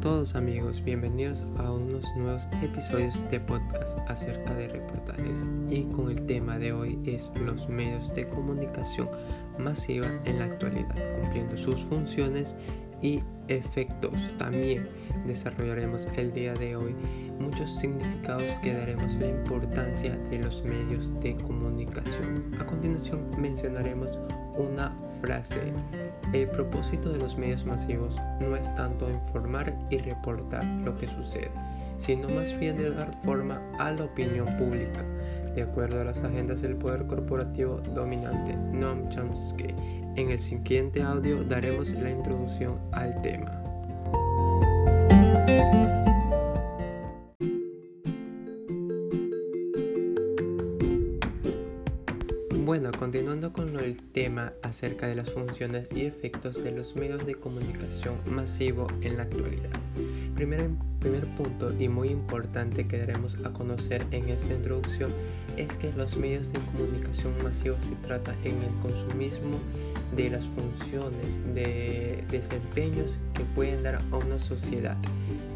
todos amigos? Bienvenidos a unos nuevos episodios de podcast acerca de reportajes y con el tema de hoy es los medios de comunicación masiva en la actualidad, cumpliendo sus funciones y efectos. También desarrollaremos el día de hoy muchos significados que daremos la importancia de los medios de comunicación. A continuación mencionaremos una frase. El propósito de los medios masivos no es tanto informar y reportar lo que sucede, sino más bien de dar forma a la opinión pública, de acuerdo a las agendas del poder corporativo dominante, Noam Chomsky. En el siguiente audio daremos la introducción al tema. Continuando con el tema acerca de las funciones y efectos de los medios de comunicación masivo en la actualidad. Primer, primer punto y muy importante que daremos a conocer en esta introducción es que los medios de comunicación masivo se trata en el consumismo de las funciones, de desempeños que pueden dar a una sociedad.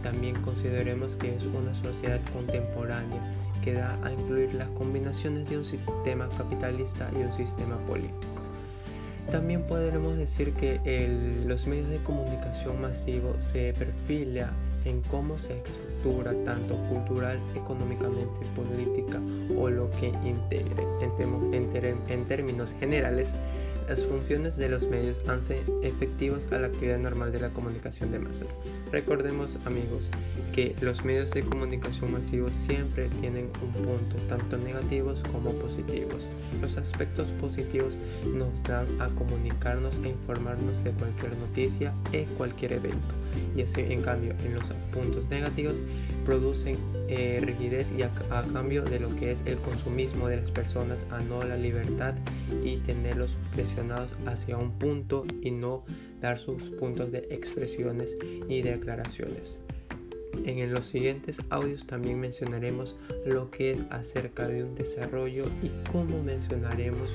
También consideremos que es una sociedad contemporánea que da a incluir las combinaciones de un sistema capitalista y un sistema político. También podremos decir que los medios de comunicación masivo se perfila en cómo se estructura tanto cultural, económicamente, política o lo que integre. en términos generales, las funciones de los medios hacen efectivos a la actividad normal de la comunicación de masas. Recordemos amigos que los medios de comunicación masivos siempre tienen un punto, tanto negativos como positivos. Los aspectos positivos nos dan a comunicarnos e informarnos de cualquier noticia e cualquier evento. Y así en cambio en los puntos negativos producen eh, rigidez y a, cambio de lo que es el consumismo de las personas a no la libertad y tenerlos presionados hacia un punto y no dar sus puntos de expresiones y declaraciones. En los siguientes audios también mencionaremos lo que es acerca de un desarrollo y cómo mencionaremos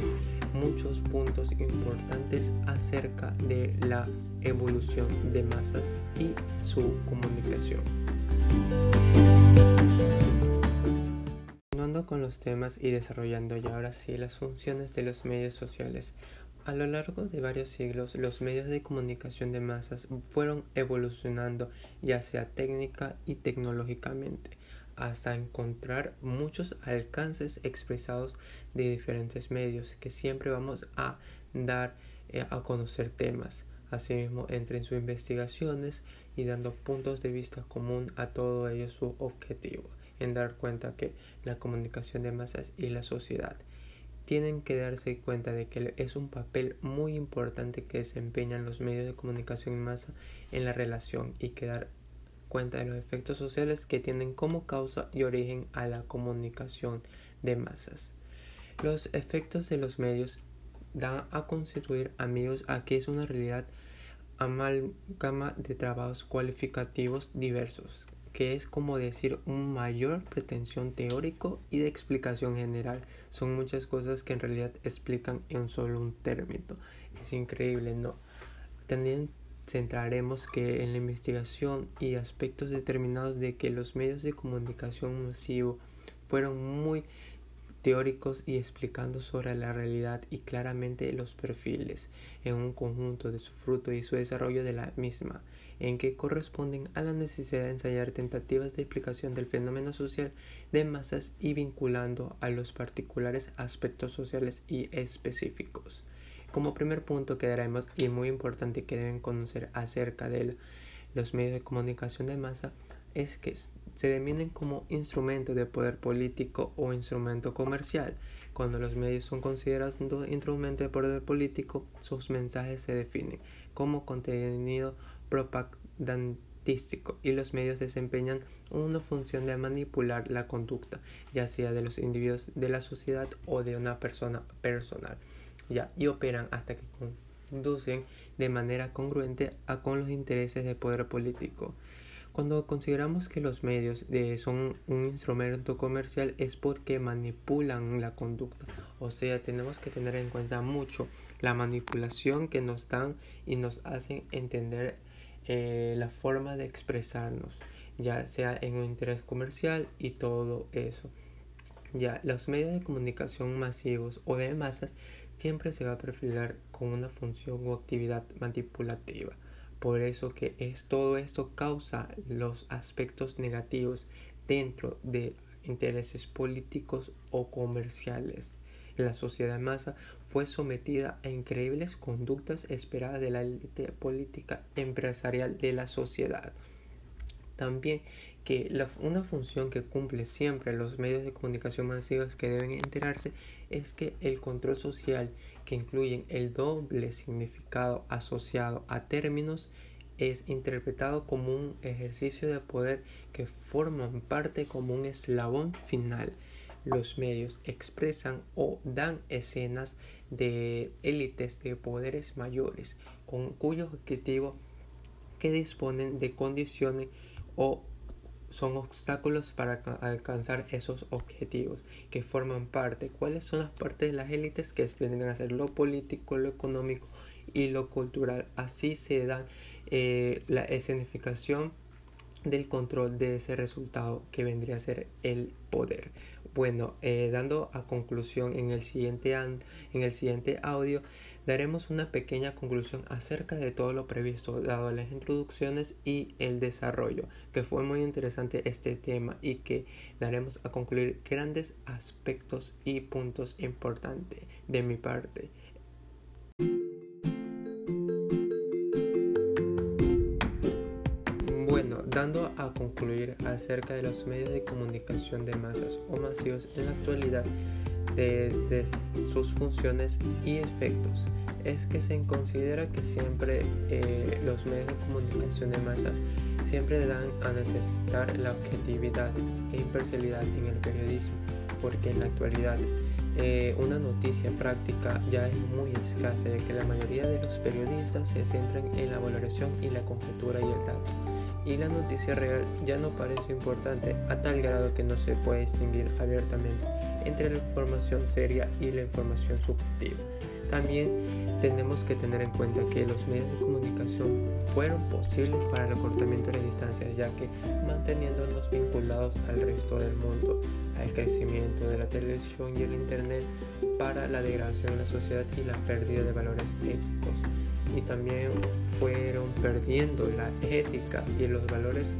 muchos puntos importantes acerca de la evolución de masas y su comunicación. Continuando con los temas y desarrollando ya ahora sí las funciones de los medios sociales. A lo largo de varios siglos, los medios de comunicación de masas fueron evolucionando ya sea técnica y tecnológicamente, hasta encontrar muchos alcances expresados de diferentes medios que siempre vamos a dar eh, a conocer temas. Asimismo, entre en sus investigaciones y dando puntos de vista común a todo ello su objetivo, en dar cuenta que la comunicación de masas y la sociedad tienen que darse cuenta de que es un papel muy importante que desempeñan los medios de comunicación en masa en la relación y que dar cuenta de los efectos sociales que tienen como causa y origen a la comunicación de masas. Los efectos de los medios dan a constituir amigos a que es una realidad amalgama de trabajos cualificativos diversos, que es como decir un mayor pretensión teórico y de explicación general. Son muchas cosas que en realidad explican en solo un término. Es increíble, ¿no? También centraremos que en la investigación y aspectos determinados de que los medios de comunicación masivo fueron muy teóricos y explicando sobre la realidad y claramente los perfiles en un conjunto de su fruto y su desarrollo de la misma, en que corresponden a la necesidad de ensayar tentativas de explicación del fenómeno social de masas y vinculando a los particulares aspectos sociales y específicos. Como primer punto que daremos y muy importante que deben conocer acerca de los medios de comunicación de masa es que se definen como instrumento de poder político o instrumento comercial. Cuando los medios son considerados instrumento de poder político, sus mensajes se definen como contenido propagandístico y los medios desempeñan una función de manipular la conducta, ya sea de los individuos de la sociedad o de una persona personal, ya, y operan hasta que conducen de manera congruente a con los intereses de poder político. Cuando consideramos que los medios son un instrumento comercial es porque manipulan la conducta. O sea, tenemos que tener en cuenta mucho la manipulación que nos dan y nos hacen entender eh, la forma de expresarnos, ya sea en un interés comercial y todo eso. Ya, los medios de comunicación masivos o de masas siempre se va a perfilar con una función o actividad manipulativa. Por eso que es todo esto causa los aspectos negativos dentro de intereses políticos o comerciales. La sociedad masa fue sometida a increíbles conductas esperadas de la élite política empresarial de la sociedad. También que una función que cumple siempre los medios de comunicación masivos que deben enterarse es que el control social que incluyen el doble significado asociado a términos es interpretado como un ejercicio de poder que forman parte como un eslabón final. Los medios expresan o dan escenas de élites de poderes mayores con cuyo objetivo que disponen de condiciones o son obstáculos para alcanzar esos objetivos que forman parte. ¿Cuáles son las partes de las élites que vendrían a ser lo político, lo económico y lo cultural? Así se dan eh, la escenificación del control de ese resultado que vendría a ser el poder. Bueno, eh, dando a conclusión en el, siguiente en el siguiente audio, daremos una pequeña conclusión acerca de todo lo previsto, dado las introducciones y el desarrollo, que fue muy interesante este tema y que daremos a concluir grandes aspectos y puntos importantes de mi parte. Dando a concluir acerca de los medios de comunicación de masas o masivos en la actualidad de, sus funciones y efectos. Es que se considera que siempre eh, los medios de comunicación de masas siempre dan a necesitar la objetividad e imparcialidad en el periodismo porque en la actualidad eh, una noticia práctica ya es muy escasa de que la mayoría de los periodistas se centran en la valoración y la conjetura y el dato y la noticia real ya no parece importante a tal grado que no se puede distinguir abiertamente entre la información seria y la información subjetiva. También tenemos que tener en cuenta que los medios de comunicación fueron posibles para el acortamiento de las distancias, ya que manteniéndonos vinculados al resto del mundo, al crecimiento de la televisión y el Internet para la degradación de la sociedad y la pérdida de valores éticos y también fueron perdiendo la ética y los valores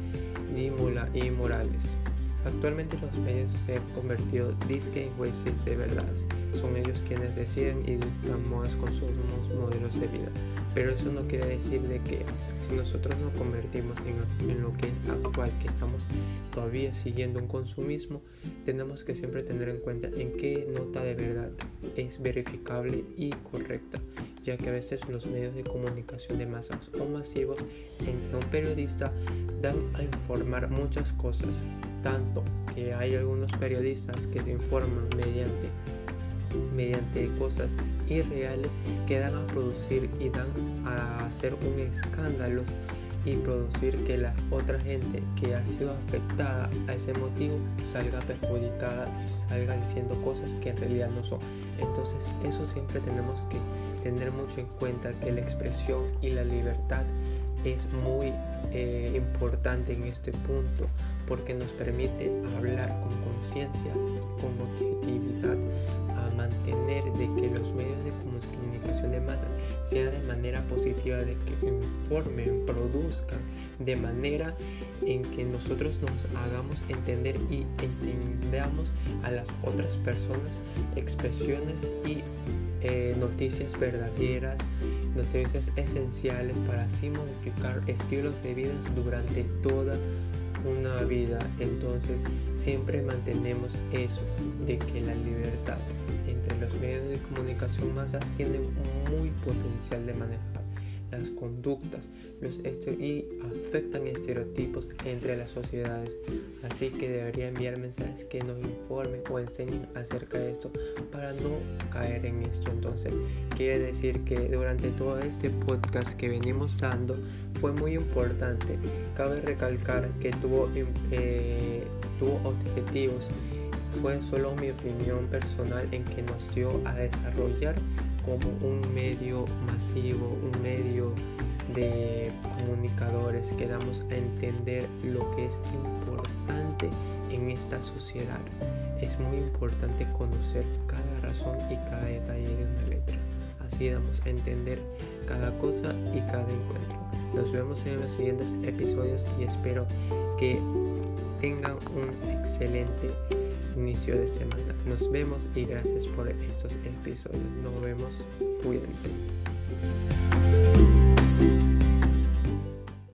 y morales. Actualmente los medios se han convertido disque en jueces de verdad. Son ellos quienes deciden y dictan modas con sus modelos de vida. Pero eso no quiere decir de que si nosotros nos convertimos en, en, lo que es actual, que estamos todavía siguiendo un consumismo, tenemos que siempre tener en cuenta en qué nota de verdad es verificable y correcta ya que a veces los medios de comunicación de masas o masivos entre un periodista dan a informar muchas cosas, tanto que hay algunos periodistas que se informan mediante mediante cosas irreales que dan a producir y dan a hacer un escándalo y producir que la otra gente que ha sido afectada a ese motivo salga perjudicada y salga diciendo cosas que en realidad no son. Entonces eso siempre tenemos que tener mucho en cuenta que la expresión y la libertad es muy eh, importante en este punto porque nos permite hablar con conciencia, con objetividad, a mantener de que los medios de comunicación de masa sean de manera positiva, de que informen, produzcan, de manera en que nosotros nos hagamos entender y entendamos a las otras personas expresiones y eh, noticias verdaderas, noticias esenciales para así modificar estilos de vida durante toda una vida. Entonces siempre mantenemos eso de que la libertad entre los medios de comunicación masa tiene muy potencial de manejar las conductas los y afectan estereotipos entre las sociedades. Así que debería enviar mensajes que nos informen o enseñen acerca de esto para no caer en esto. Entonces, quiere decir que durante todo este podcast que venimos dando fue muy importante. Cabe recalcar que tuvo, eh, tuvo objetivos. Fue solo mi opinión personal en que nos dio a desarrollar como un medio masivo, un medio de comunicadores que damos a entender lo que es importante en esta sociedad. Es muy importante conocer cada razón y cada detalle de una letra. Así damos a entender cada cosa y cada encuentro. Nos vemos en los siguientes episodios y espero que tengan un excelente inicio de semana. Nos vemos y gracias por estos episodios. Nos vemos. Cuídense.